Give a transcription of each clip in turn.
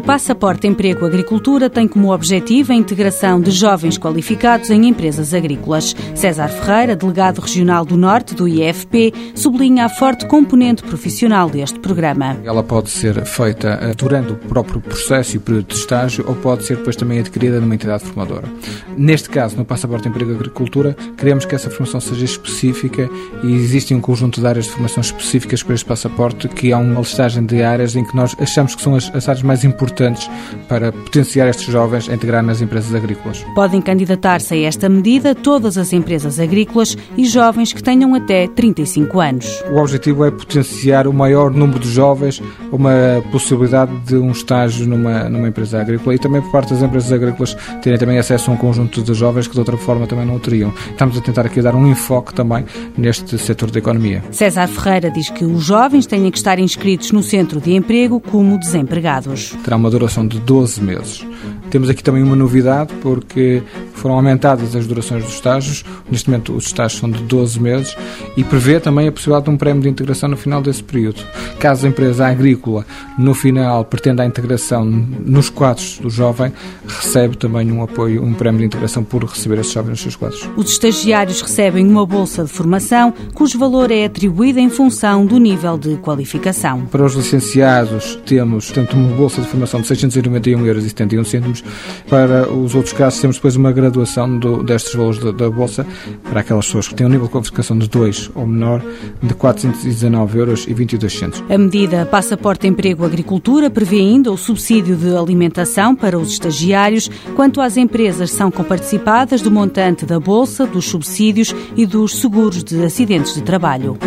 Passaporte Emprego Agricultura tem como objetivo a integração de jovens qualificados em empresas agrícolas. César Ferreira, delegado regional do Norte do IFP, sublinha a forte componente profissional deste programa. Ela pode ser feita eh, durante o próprio processo e o período de estágio ou pode ser depois também adquirida numa entidade formadora. Neste caso, no Passaporte Emprego Agricultura, queremos que essa formação seja específica e existe um conjunto de áreas de formação específicas para este passaporte que há uma listagem de áreas em que nós achamos que são as, as áreas mais importantes importantes para potenciar estes jovens a integrar nas empresas agrícolas. Podem candidatar-se a esta medida todas as empresas agrícolas e jovens que tenham até 35 anos. O objetivo é potenciar o maior número de jovens uma possibilidade de um estágio numa, numa empresa agrícola e também por parte das empresas agrícolas terem também acesso a um conjunto de jovens que de outra forma também não o teriam. Estamos a tentar aqui dar um enfoque também neste setor da economia. César Ferreira diz que os jovens têm que estar inscritos no centro de emprego como desempregados. Terá uma duração de 12 meses. Temos aqui também uma novidade, porque foram aumentadas as durações dos estágios. Neste momento, os estágios são de 12 meses e prevê também a possibilidade de um prémio de integração no final desse período. Caso a empresa agrícola, no final, pretenda a integração nos quadros do jovem, recebe também um apoio, um prémio de integração por receber esse jovem nos seus quadros. Os estagiários recebem uma bolsa de formação, cujo valor é atribuído em função do nível de qualificação. Para os licenciados, temos tanto uma bolsa de formação de 691,71 euros. Para os outros casos, temos depois uma graduação do, destes valores da, da, Bolsa para aquelas pessoas que têm um nível de qualificação de 2 ou menor de 419 euros e 22 centos. A medida Passaporte Emprego Agricultura prevê ainda o subsídio de alimentação para os estagiários, quanto às empresas são comparticipadas do montante da Bolsa, dos subsídios e dos seguros de acidentes de trabalho.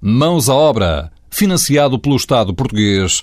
Mãos à obra, financiado pelo Estado português